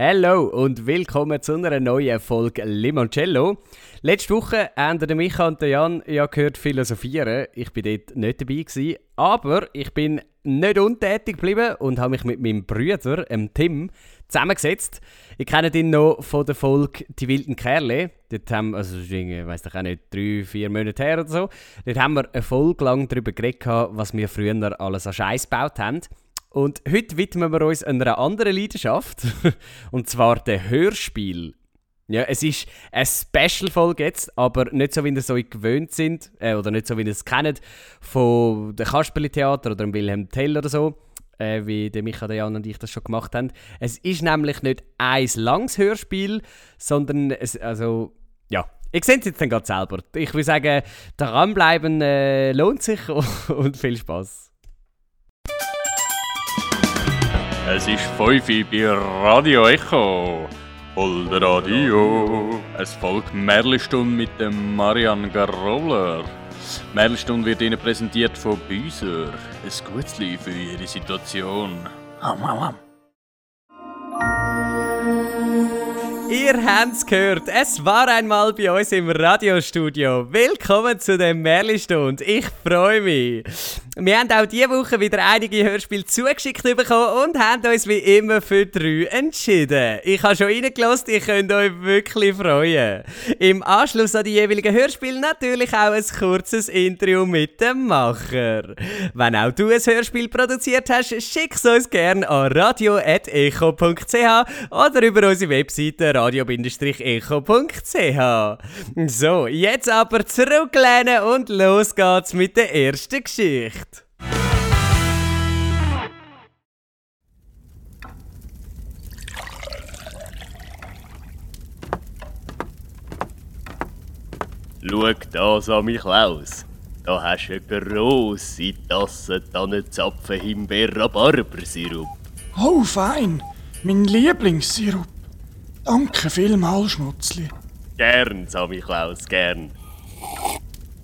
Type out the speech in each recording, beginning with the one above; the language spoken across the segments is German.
Hallo und willkommen zu einer neuen Folge Limoncello. Letzte Woche haben der Micha und Jan ja gehört philosophieren. Ich bin dort nicht dabei gewesen, aber ich bin nicht untätig geblieben und habe mich mit meinem Bruder, dem Tim, zusammengesetzt. Ich kenne ihn noch von der Folge Die wilden Kerle. Dort haben, also ich weiß auch nicht, drei, vier Monate her oder so. Dort haben wir eine Folge lang darüber geredet, was wir früher alles an Scheiß gebaut haben. Und heute widmen wir uns einer anderen Leidenschaft, und zwar dem Hörspiel. Ja, es ist eine Special-Folge jetzt, aber nicht so, wie ihr so gewöhnt sind, äh, oder nicht so, wie ihr es kennt, von dem Kasperli-Theater oder dem Wilhelm Tell oder so, äh, wie der Micha, der Jan und ich das schon gemacht haben. Es ist nämlich nicht ein langes Hörspiel, sondern es, also, ja, ich sehe es jetzt dann gerade selber. Ich würde sagen, dranbleiben äh, lohnt sich und viel Spaß. Es ist 5 Uhr bei Radio Echo. Voll Radio. Es folgt Merlestunde mit dem Marian Garoller. Merlestunde wird Ihnen präsentiert von Büser. Ein gutes für Ihre Situation. Ham, ham, ham. Ihr habt es gehört, es war einmal bei uns im Radiostudio. Willkommen zu dem Merli-Stund. Ich freue mich. Wir haben auch diese Woche wieder einige Hörspiele zugeschickt bekommen und haben uns wie immer für drei entschieden. Ich habe schon reingelassen, ihr könnt euch wirklich freuen. Im Anschluss an die jeweiligen Hörspiele natürlich auch ein kurzes Interview mit dem Macher. Wenn auch du ein Hörspiel produziert hast, schick es uns gerne an radio.echo.ch oder über unsere Webseite radio-echo.ch. So, jetzt aber zurücklehnen und los geht's mit der ersten Geschichte. Schau das an mich Klaus. Da hast du eine grosse Tasse Tannenzapfen Himbeer Rhabarbersirup. Oh, fein. Mein Lieblingssirup. Danke vielmals, Schmutzli. Gern, Sammy Klaus, gern.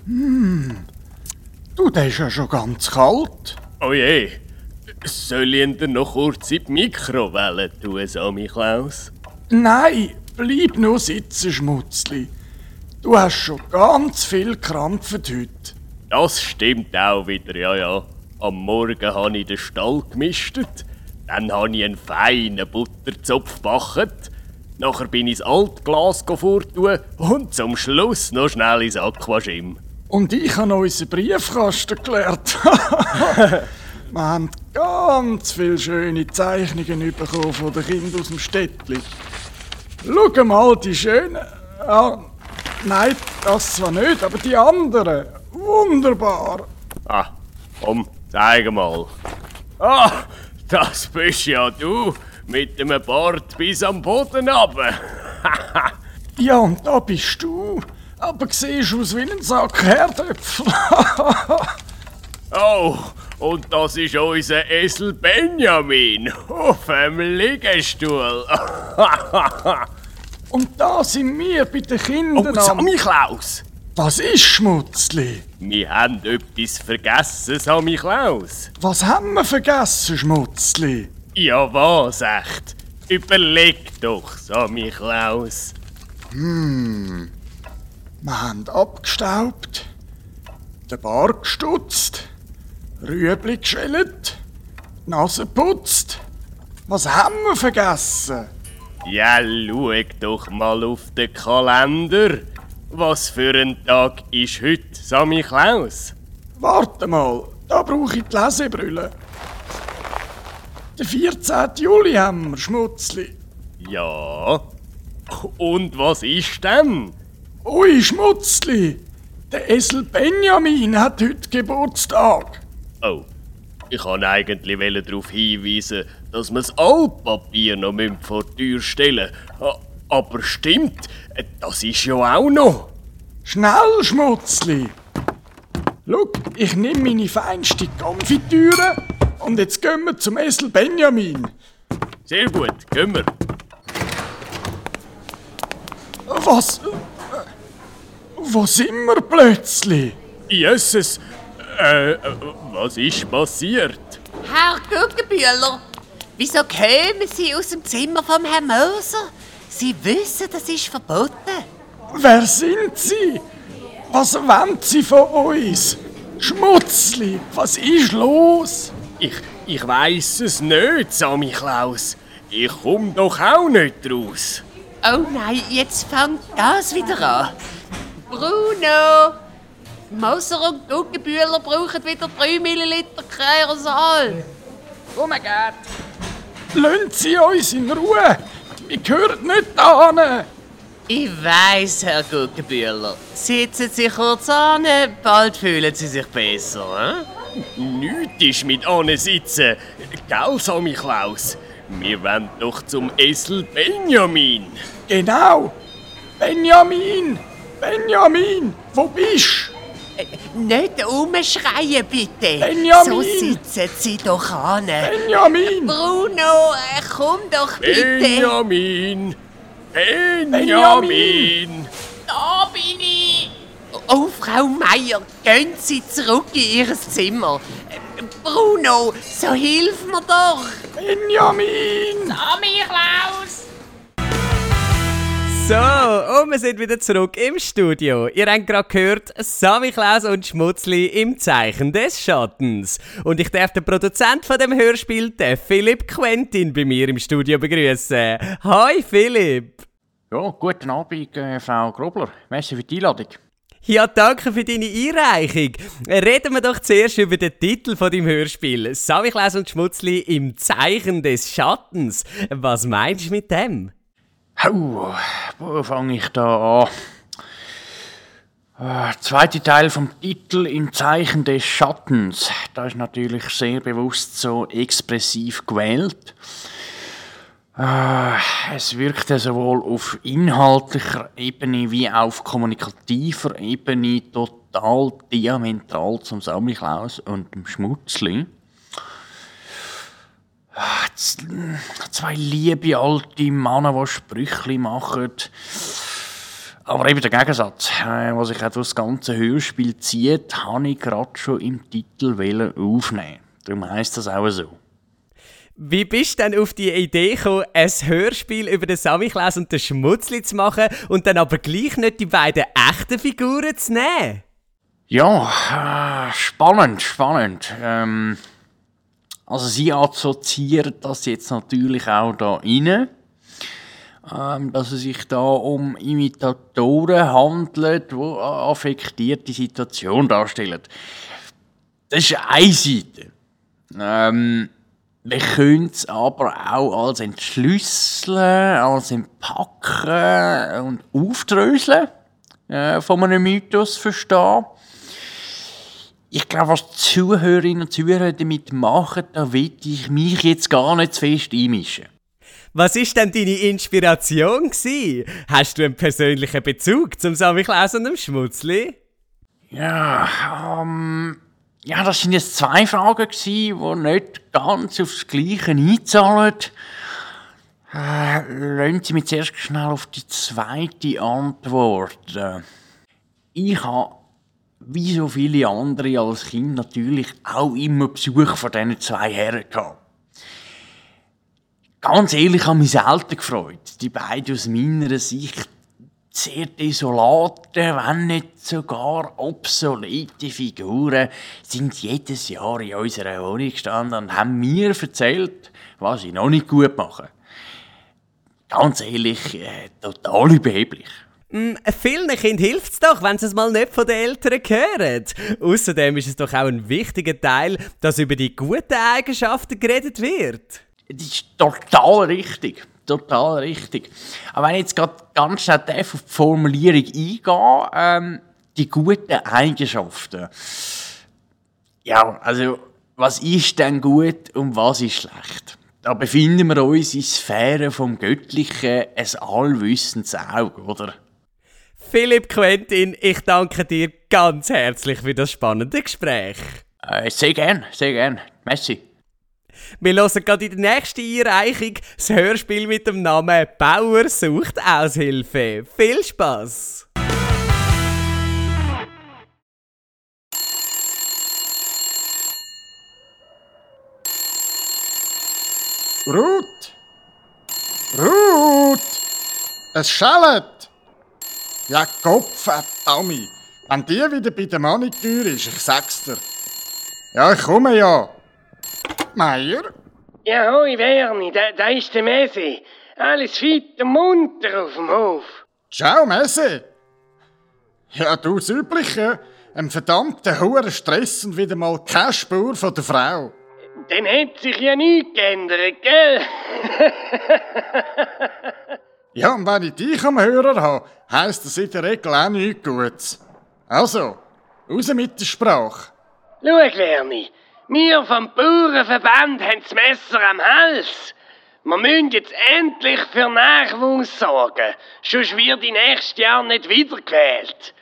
Du, der ist ja schon ganz kalt. Oh je, soll ich ihn dir noch kurz in die Mikrowelle tun, Sammy Klaus? Nein, bleib nur sitzen, Schmutzli. Du hast schon ganz viel krampft heute. Das stimmt auch wieder, ja, ja. Am Morgen habe ich den Stall gemistet, dann habe ich einen feinen Butterzopf gebacken, nachher bin ich ins Altglas vortun und zum Schluss noch schnell ins Aquagym. Und ich habe unseren Briefkasten gelernt. Wir haben ganz viele schöne Zeichnungen bekommen von den Kindern aus dem Städtli. Schau mal, die schönen. Ah, nein, das zwar nicht, aber die anderen. Wunderbar. Ah, komm, zeig mal. Ah, das bist ja du, mit dem Bart bis am Boden runter. Ja, und da bist du. Aber siehst aus wie ein Sack Herdöpfel. Oh, und das ist unser Esel Benjamin auf dem Liegestuhl. und da sind wir bei den Kindern. Oh, am- Sammy Klaus! Was ist Schmutzli? Wir haben etwas vergessen, Sammy Klaus. Was haben wir vergessen, Schmutzli? Ja, was echt? Überleg doch, Sammy Klaus. Wir haben abgestaubt, den Bart gestutzt, Rüebli geschält, die Nase putzt. Was haben wir vergessen? Ja, schau doch mal auf den Kalender. Was für ein Tag ist heute, Sammy Klaus? Warte mal, da brauche ich die Lesebrille. Den 14. Juli haben wir, Schmutzli. Ja. Und was ist denn? Ui, Schmutzli, der Esel Benjamin hat heute Geburtstag. Oh, ich kann eigentlich darauf hinweisen, dass wir das Altpapier noch vor die Tür stellen müssen. Aber stimmt, das ist ja auch noch. Schnell, Schmutzli! Schau, ich nehme meine feinste Konfitüre und jetzt gehen wir zum Esel Benjamin. Sehr gut, gehen wir. Was? Wo sind wir plötzlich? Jesus, äh, äh, was ist passiert? Herr Guggenbühler, Wieso kämen Sie aus dem Zimmer vom Herrn Moser? Sie wissen, das ist verboten. Wer sind Sie? Was wollen Sie von uns? Schmutzli, was ist los? Ich, ich weiß es nicht, Sammy Klaus. Ich komm doch auch nicht raus. Oh nein, jetzt fängt das wieder an. Bruno! Moser und Guggenbühler brauchen wieder 3 Milliliter Kreosal. Oh mein Gott. Lassen Sie uns in Ruhe. Wir gehören nicht da Ich weiss, Herr Guggenbühler. Sitzen Sie kurz an, bald fühlen Sie sich besser. Hm? Nichts ist mit sitzen. Gell, Sammy Klaus? Wir wollen doch zum Esel Benjamin. Genau. Benjamin! Benjamin! Wo bist äh, Nicht umschreien, bitte. Benjamin! So sitzen Sie doch an. Benjamin! Bruno, äh, komm doch bitte. Benjamin! Benjamin! Da bin ich! Oh, Frau Meier, gehen Sie zurück in Ihr Zimmer. Bruno, so hilf mir doch! Benjamin! Sammy Klaus! So, und wir sind wieder zurück im Studio. Ihr habt gerade gehört, Sammy Klaus und Schmutzli im Zeichen des Schattens. Und ich darf den Produzent von dem Hörspiel, den Philipp Quentin, bei mir im Studio begrüßen. Hi Philipp! Ja, guten Abend, äh, Frau Grobler. Merci für die Einladung. Ja, danke für deine Einreichung. Reden wir doch zuerst über den Titel von deinem Hörspiel. Klaus und Schmutzli im Zeichen des Schattens. Was meinst du mit dem? Oh, wo fange ich da an? Äh, zweite Teil vom Titel im Zeichen des Schattens. Da ist natürlich sehr bewusst so expressiv gewählt. Äh, es wirkte sowohl auf inhaltlicher Ebene wie auf kommunikativer Ebene total diametral zum Samichlaus und dem Schmutzli. Zwei liebe alte Männer, die Sprüche machen. Aber eben der Gegensatz, äh, was sich auch das ganze Hörspiel zieht, habe ich gerade schon im Titel aufnehmen. Darum heisst das auch so. Wie bist du denn auf die Idee gekommen, ein Hörspiel über den Samichlaus und den Schmutzli zu machen und dann aber gleich nicht die beiden echten Figuren zu nehmen? Ja, äh, spannend, spannend. Ähm, also sie assoziieren das jetzt natürlich auch da rein, ähm, dass es sich da um Imitatoren handelt, die eine affektierte Situation darstellen. Das ist eine Seite. Ähm, wir können es aber auch als Entschlüsseln, als Entpacken und Aufdröseln äh, von einem Mythos verstehen ich glaube, was die Zuhörerinnen und Zuhörer damit machen, da will ich mich jetzt gar nicht zu fest einmischen. Was ist denn deine Inspiration gewesen? Hast du einen persönlichen Bezug zum Samichlaus und dem Schmutzli? Ja, ähm, ja, das sind jetzt zwei Fragen gewesen, die nicht ganz aufs Gleiche einzahlen. Äh, lassen Sie mich zuerst schnell auf die zweite antworten. Ich habe wie so viele andere als Kind natürlich auch immer Besuch von diesen zwei Herren gehabt. Ganz ehrlich, habe mich selten gefreut. Die beiden aus meiner Sicht sehr desolate, wenn nicht sogar obsolete Figuren sind jedes Jahr in unserer Wohnung gestanden und haben mir erzählt, was sie noch nicht gut machen. Ganz ehrlich, äh, total überheblich. Mm, vielen Kindern hilft es doch, wenn sie es mal nicht von den Eltern hören. Außerdem ist es doch auch ein wichtiger Teil, dass über die guten Eigenschaften geredet wird. Das ist total richtig. Total richtig. Aber wenn ich jetzt gerade ganz schnell auf die Formulierung eingehe, ähm, die guten Eigenschaften. Ja, also, was ist denn gut und was ist schlecht? Da befinden wir uns in Sphären vom Göttlichen, ein allwissendes Auge, oder? Philipp Quentin, ich danke dir ganz herzlich für das spannende Gespräch. Äh, sehr gern, sehr gern. Messi. Wir hören gerade in der nächsten Einreichung das Hörspiel mit dem Namen Bauer sucht Aushilfe. Viel Spaß! Ruth! Ruth! Es schellt! Ja, Kopf, Tommy. Wenn die wieder bei der Maniküre ist, ich sag's dir. Ja, ich komme ja. Meier? Ja, hoi Werni, da, da ist der Messi. Alles fit und munter auf dem Hof. Ciao, Messe. Ja, du das Übliche. Ein verdammter hoher Stress und wieder mal keine Spur von der Frau. Dann hat sich ja nichts geändert, gell? Ja, und wenn ich dich am Hörer habe, heisst das in der Regel auch nichts Gutes. Also, raus mit der Sprache. Schau, Werni, wir vom Bauernverband haben das Messer am Hals. Wir müssen jetzt endlich für Nachwuchs sorgen, sonst wird die nächstes Jahr nicht wiedergewählt.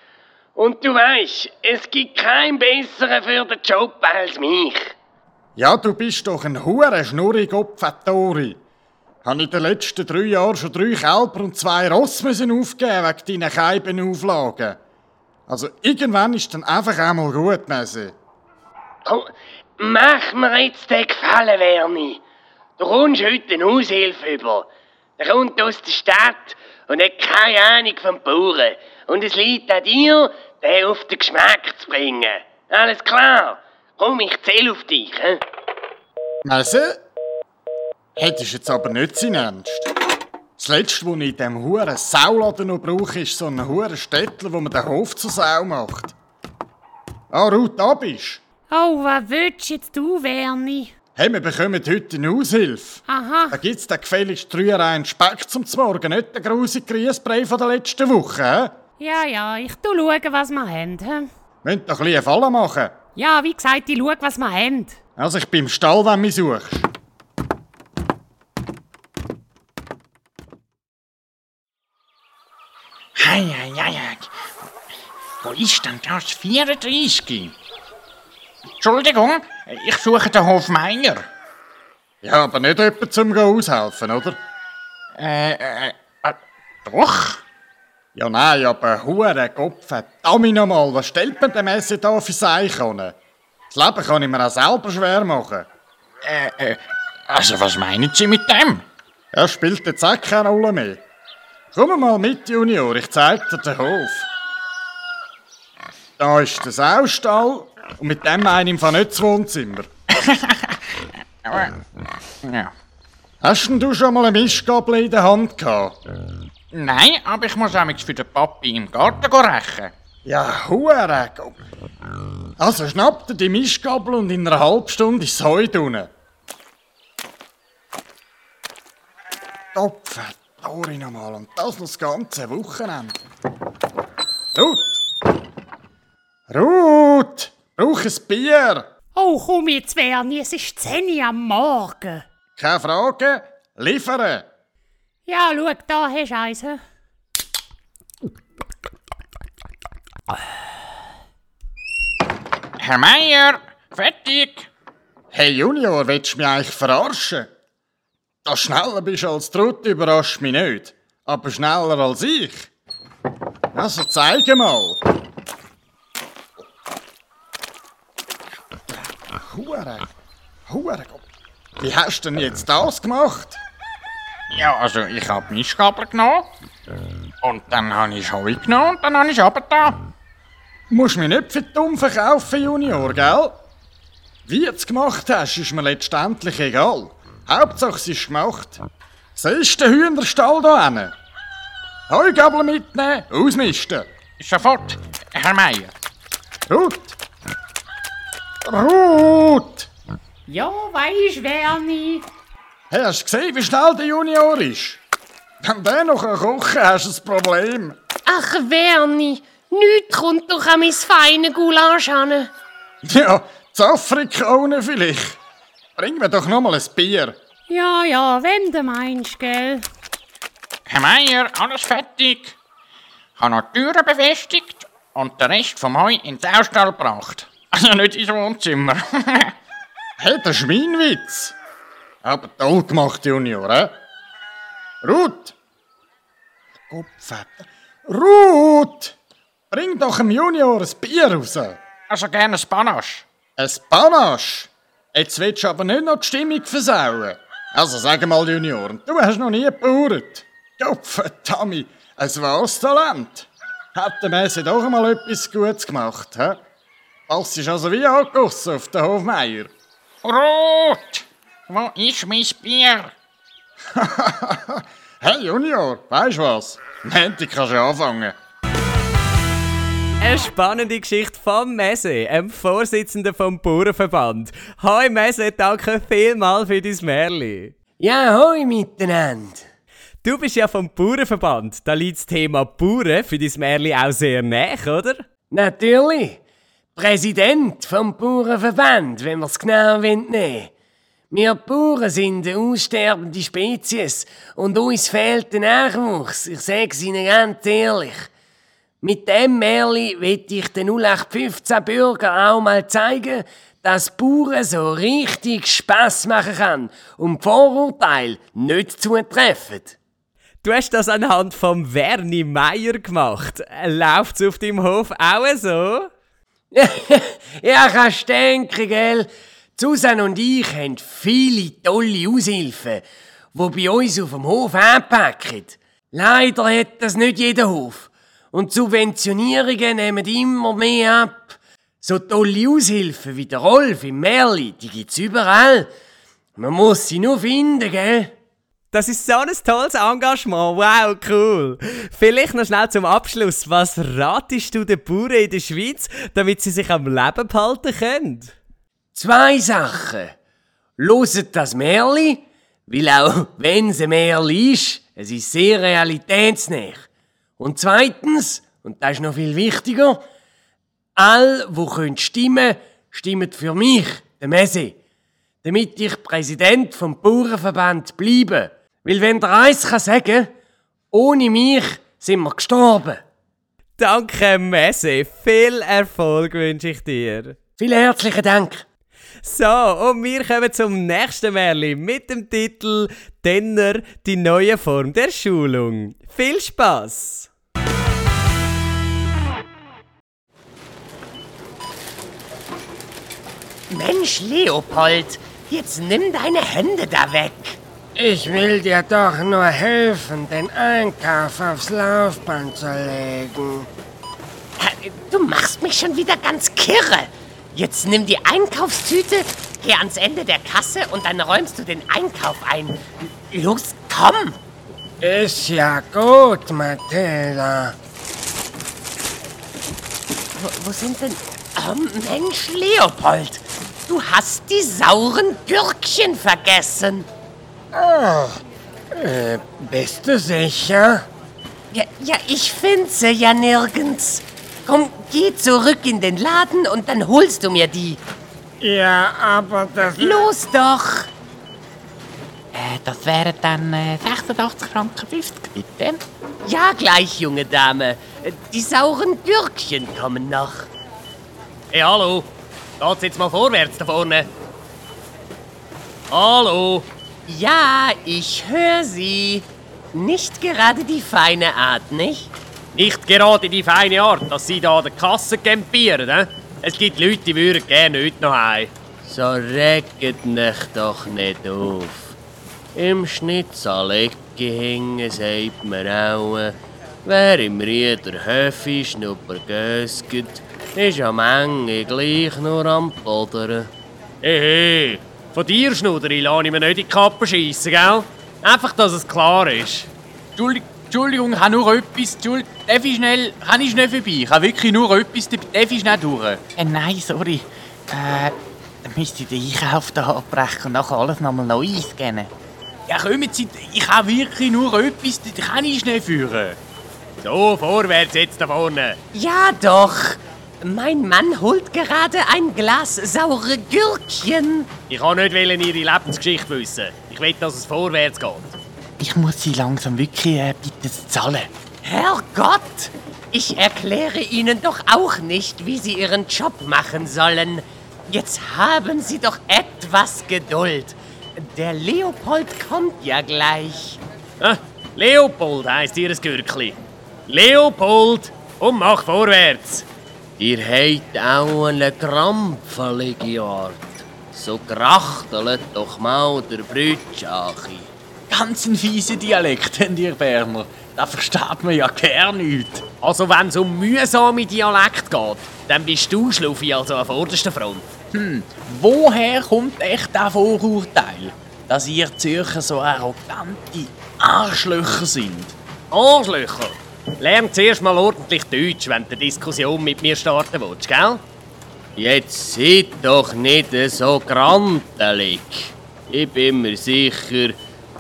Und du weißt, es gibt keinen besseren für den Job als mich. Ja, du bist doch ein hure schnurrig Opfatori. Habe in den letzten drei Jahren schon drei Kälber und zwei Ross müssen aufgeben wegen deinen Keibenauflagen. Also irgendwann ist dann einfach einmal gut, Messi. Komm, mach mir jetzt den Gefallen, Werni. Du kommst heute eine Aushilfe über. Er kommt aus der Stadt und hat keine Ahnung vom Bauern. Und es liegt an dir, den auf den Geschmack zu bringen. Alles klar? Komm, ich zähle auf dich. He? Messi? Hättest jetzt aber nicht sein Ernst. Das Letzte, was ich in diesem huren Sauladen noch brauche, ist so ein huren Städtler, wo man den Hof zur Sau macht. Ah, Ruth, da bist Oh, was willst jetzt du, Werni? Hey, wir bekommen heute eine Aushilfe. Aha. Da gibt's den gefälligst Rührei Speck zum Morgen, nicht den grusigen Grießbrei von der letzten Woche. He? Ja, ja, ich tu schauen, was wir haben. hä? Müsst doch ein bisschen Falle machen. Ja, wie gesagt, ich schau, was wir haben. Also ich bin im Stall, wenn du mich suchst. Hei, hei, hei, hei. Wo ist denn das 34? Entschuldigung, ich suche den Hofmeier. Ja, aber nicht jemand zum Aushelfen, oder? Äh, äh, äh, doch. Ja, nein, aber hure Kopf, verdammt nochmal, was stellt man dem Messi da für Seichonen? Das Leben kann ich mir auch selber schwer machen. Äh, äh, also was meinen Sie mit dem? Er spielt jetzt auch keine Rolle mehr. Komm mal mit, Junior, ich zeig dir den Hof. Da ist der Saustall und mit dem meine ich im Fall nicht das Wohnzimmer. Ja. Hast denn du schon mal eine Mischgabel in der Hand gehabt? Nein, aber ich muss auch für den Papi im Garten go rächen. Ja, hure. Also schnapp dir die Mischgabel und in einer halben Stunde ist das Heu drinnen. Topf, Tori nochmal und das noch das ganze Wochenende. Ruth! Ruth! Brauch ein Bier! Oh, komm jetzt, Werni, es ist 10 Uhr am Morgen. Keine Frage, liefern! Ja, schau, da hast du eins. Herr Meier, fertig. Hey Junior, willst du mich eigentlich verarschen? Dass du schneller bist als Trott überrascht mich nicht. Aber schneller als ich. Also zeige mal. Hure, Hure. Wie hast du denn jetzt das gemacht? Ja, also ich hab Mischgabel genommen. Und dann habe ich Heu genommen und dann habe ich runtergetan. Musst mich nicht für dumm verkaufen, Junior, gell? Wie du es gemacht hast, ist mir letztendlich egal. Hauptsache es ist gemacht. Siehst du den Hühnerstall da hinten? Heugabel mitnehmen, ausmisten. Sofort, Herr Meier. Ruth! Ruth! Ja, weisst, Werni. Hey, hast du gesehen, wie schnell der Junior ist? Wenn der noch kochen hast du ein Problem. Ach, Werni, nichts kommt doch an mein feine Goulash an. Ja, zu Afrikaner vielleicht. Bring mir doch noch mal ein Bier. Ja, ja, wenn du meinst, gell? Herr Meier, alles fertig. Ich habe noch die Türen befestigt und den Rest vom Heu in den Saustall gebracht. Also nicht ins Wohnzimmer. Hey, das ist mein Witz. Aber toll gemacht, Junior, hä? Ruth! Kopf. Ruth! Bring doch dem Junior ein Bier raus. also gerne ein Panache. Ein Panache? Jetzt willst du aber nicht noch die Stimmung versauen. Also sag mal, Junior, du hast noch nie gebaut. Gopferdammi, ein wahres Talent. Hat der Messe doch mal etwas Gutes gemacht, hä? Passt ist also wie angegossen auf den Hofmeier. Rot! Wo ist mein Bier? Hey Junior, weißt du was? Montag kannst du anfangen. Eine spannende Geschichte vom Messe, dem Vorsitzenden vom Bauernverband. Hoi Messe, danke vielmals für dein Märli. Ja, hoi miteinander. Du bist ja vom Bauernverband. Da liegt das Thema Bauern für dein Märli auch sehr nah, oder? Natürlich. Präsident vom Bauernverband, wenn wir es genau nehmen Wir Bauern sind eine aussterbende Spezies und uns fehlt der Nachwuchs. Ich sage es Ihnen ganz ehrlich. Mit dem Märli will ich den 0815 Bürgern auch mal zeigen, dass Bauern so richtig Spass machen kann und Vorurteile nicht zutreffen. Du hast das anhand vom Werni Meier gemacht. Läuft's auf deinem Hof auch so? ja, kannst denken, gell? Susan und ich haben viele tolle Aushilfen, die bei uns auf dem Hof anpacken. Leider hat das nicht jeder Hof. Und Subventionierungen nehmen immer mehr ab. So tolle Aushilfen wie der Rolf im Merli, die gibt's überall. Man muss sie nur finden, gell? Das ist so ein tolles Engagement. Wow, cool. Vielleicht noch schnell zum Abschluss. Was ratest du den Bauern in der Schweiz, damit sie sich am Leben behalten können? Zwei Sachen. Loset das Märli, weil auch wenn es ein Märli ist, es ist sehr realitätsnah. Und zweitens, und das ist noch viel wichtiger, all, wo können stimmen, stimmen für mich, der Messe, damit ich Präsident vom Bauernverband bleibe. Weil wenn der eins kann sagen, ohne mich sind wir gestorben. Danke, Messe. Viel Erfolg wünsche ich dir. Vielen herzlichen Dank. So, und wir kommen zum nächsten Märli mit dem Titel Denner, die neue Form der Schulung. Viel Spaß! Mensch, Leopold, jetzt nimm deine Hände da weg. Ich will dir doch nur helfen, den Einkauf aufs Laufband zu legen. Du machst mich schon wieder ganz kirre. Jetzt nimm die Einkaufstüte, geh ans Ende der Kasse und dann räumst du den Einkauf ein. Los, komm! Ist ja gut, Mathilda. Wo, wo sind denn... Oh Mensch, Leopold, du hast die sauren Gürkchen vergessen. Ah, äh, bist du sicher? Ja, ja, ich finde sie ja nirgends. Komm, geh zurück in den Laden und dann holst du mir die. Ja, aber das... Los doch! Äh, das wären dann äh, 86 Franken 50, bitte. Ja, gleich, junge Dame. Die sauren Gürkchen kommen noch. Hey, hallo. Geht's jetzt mal vorwärts da vorne? Hallo. Ja, ich höre Sie. Nicht gerade die feine Art, nicht? Nicht gerade die feine Art, dass Sie da an der Kasse campieren, ne? Es gibt Leute, die würden gerne heute noch heim. So regt mich doch nicht auf. Im Schnitzelecke hängen, sagt man auch, wer im Rieder Höfi schnuppergösget, ist am Ende gleich nur am Podern. Hey, hey. Von dir, Schnuderi, lasse ich mir nicht in die Kappe schiessen, gell? Einfach, dass es klar ist. Entschuldigung, Entschuldigung, ich habe nur etwas. Entschuldigung, darf ich schnell, kann ich schnell vorbei? Ich habe wirklich nur etwas, darf ich schnell durch? Äh, nein, sorry. Äh, dann müsste ich den Einkauf da abbrechen und nachher alles nochmal neu einscannen. Ja, kommen Sie, ich habe wirklich nur etwas, das kann ich schnell führen. So, vorwärts jetzt da vorne. Ja, doch. Mein Mann holt gerade ein Glas saure Gürkchen. Ich kann nicht wollen Ihre Lebensgeschichte wissen. Ich will, dass es vorwärts geht. Ich muss Sie langsam wirklich äh, bitte zahlen. Herrgott! Ich erkläre Ihnen doch auch nicht, wie Sie Ihren Job machen sollen. Jetzt haben Sie doch etwas Geduld. Der Leopold kommt ja gleich. Ah, Leopold heisst Ihr Gürkli. Leopold, und mach vorwärts. Ihr habt auch eine krampfelige Art. So krachtelt doch mal der Brütschachi. Ganz ein fieser Dialekt, habt ihr Berner. Da versteht man ja gar nichts. Also wenn es um mühsame Dialekt geht, dann bist du Schluffi also an vorderster Front. Hm, woher kommt echt der Vorurteil, dass ihr Zürcher so arrogante Arschlöcher sind? Arschlöcher! Lern zuerst mal ordentlich Deutsch, wenn du eine Diskussion mit mir starten willst, gell? Jetzt seid doch nicht so grantelig. Ich bin mir sicher,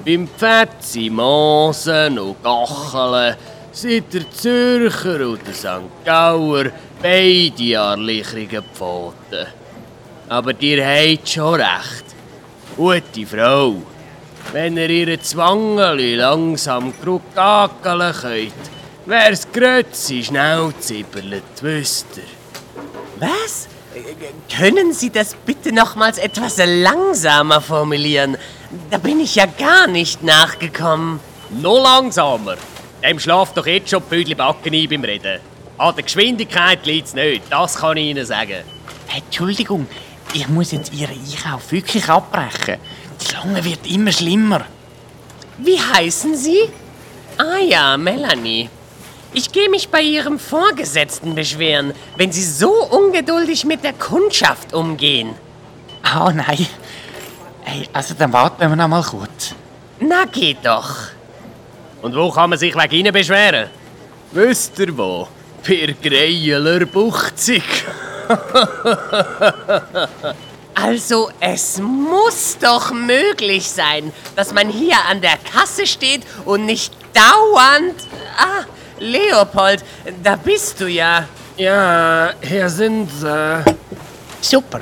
beim Pfetzi, Mosen und Gacheln sind der Zürcher und der St. Gauer beide an lichrigen Pfoten. Aber dir habt schon recht. Gute Frau, wenn ihr ihre Zwangeli langsam kruckakeln könnt, wär's grötzi schnell zibberlet, wüsst ihr. Was? Können Sie das bitte nochmals etwas langsamer formulieren? Da bin ich ja gar nicht nachgekommen. Noch langsamer? Dem schlaft doch jetzt schon die Backen ein beim Reden. An der Geschwindigkeit liegt's nicht, das kann ich Ihnen sagen. Entschuldigung, ich muss jetzt Ihren Einkauf wirklich abbrechen. Die Schlange wird immer schlimmer. Wie heißen Sie? Ah ja, Melanie. Ich gehe mich bei Ihrem Vorgesetzten beschweren, wenn Sie so ungeduldig mit der Kundschaft umgehen. Ah, nein. Hey, also dann warten wir noch mal kurz. Na, geht doch. Und wo kann man sich wegen Ihnen beschweren? Wisst ihr wo? Per Greieler Buchzig. also, es muss doch möglich sein, dass man hier an der Kasse steht und nicht dauernd... Ah, Leopold, da bist du ja. Ja, hier sind sie. Super.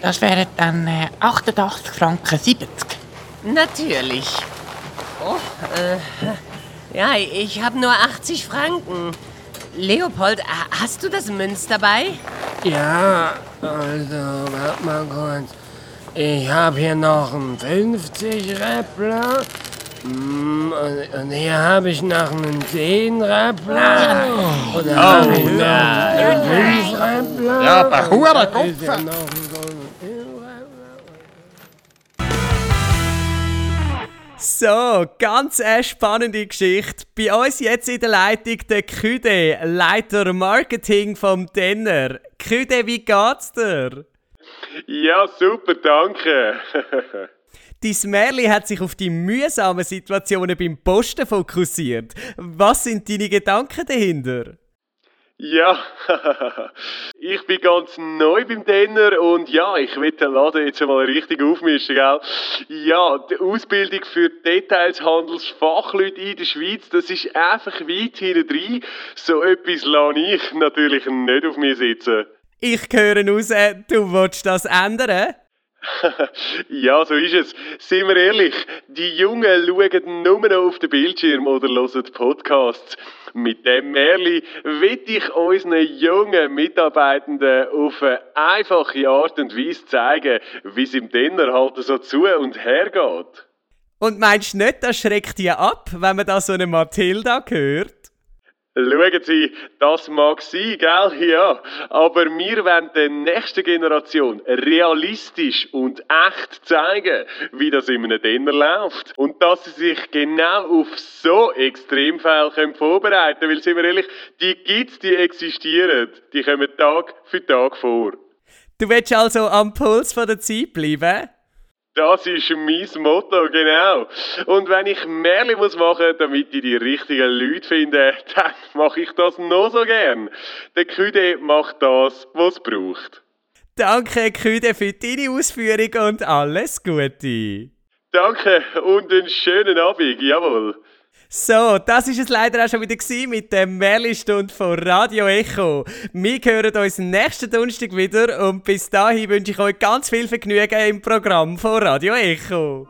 Das wären dann äh, 88 Franken 70. Natürlich. Oh, äh, ja, ich habe nur 80 Franken. Leopold, hast du das Münz dabei? Ja, also, warte mal kurz. Ich habe hier noch einen 50 Räppler. Und, und hier habe ich noch einen 10 Räppler. Und dann habe ich noch einen 5 Räppler. Ja, aber hure Kopf. So, ganz eine spannende Geschichte. Bei uns jetzt in der Leitung der Küde, Leiter Marketing vom Denner. Küde, wie geht's dir? Ja, super, danke. Dein Märli hat sich auf die mühsamen Situationen beim Posten fokussiert. Was sind deine Gedanken dahinter? Ja, ich bin ganz neu beim Denner und ja, ich will den Laden jetzt mal richtig aufmischen, gell? Ja, die Ausbildung für Detailshandelsfachleute in der Schweiz, das ist einfach weit hinten drin. So etwas lasse ich natürlich nicht auf mir sitzen. Ich höre raus, du willst das ändern? ja, so ist es. Seien wir ehrlich, die Jungen schauen nur noch auf den Bildschirm oder hören Podcasts. Mit dem Märli will ich unseren jungen Mitarbeitenden auf eine einfache Art und Weise zeigen, wie es im Denner halt so zu und her geht. Und meinst du nicht, das schreckt dir ab, wenn man da so eine Mathilda hört? Schauen Sie, das mag sein, gell? Ja. Aber wir wollen der nächsten Generation realistisch und echt zeigen, wie das in einem Dinner läuft. Und dass sie sich genau auf so Extremfälle vorbereiten können. Weil, sind wir ehrlich, die gibt's, die existieren. Die kommen Tag für Tag vor. Du willst also am Puls der Zeit bleiben? Das ist mein Motto, genau. Und wenn ich Märchen muss machen, damit ich die richtigen Leute finde, dann mache ich das noch so gern. Der Küde macht das, was es braucht. Danke, Küde, für deine Ausführung und alles Gute. Danke und einen schönen Abend, jawohl. So, das ist es leider auch schon wieder mit der Merli-Stunde von Radio Echo. Wir hören uns nächsten Donnerstag wieder und bis dahin wünsche ich euch ganz viel Vergnügen im Programm von Radio Echo.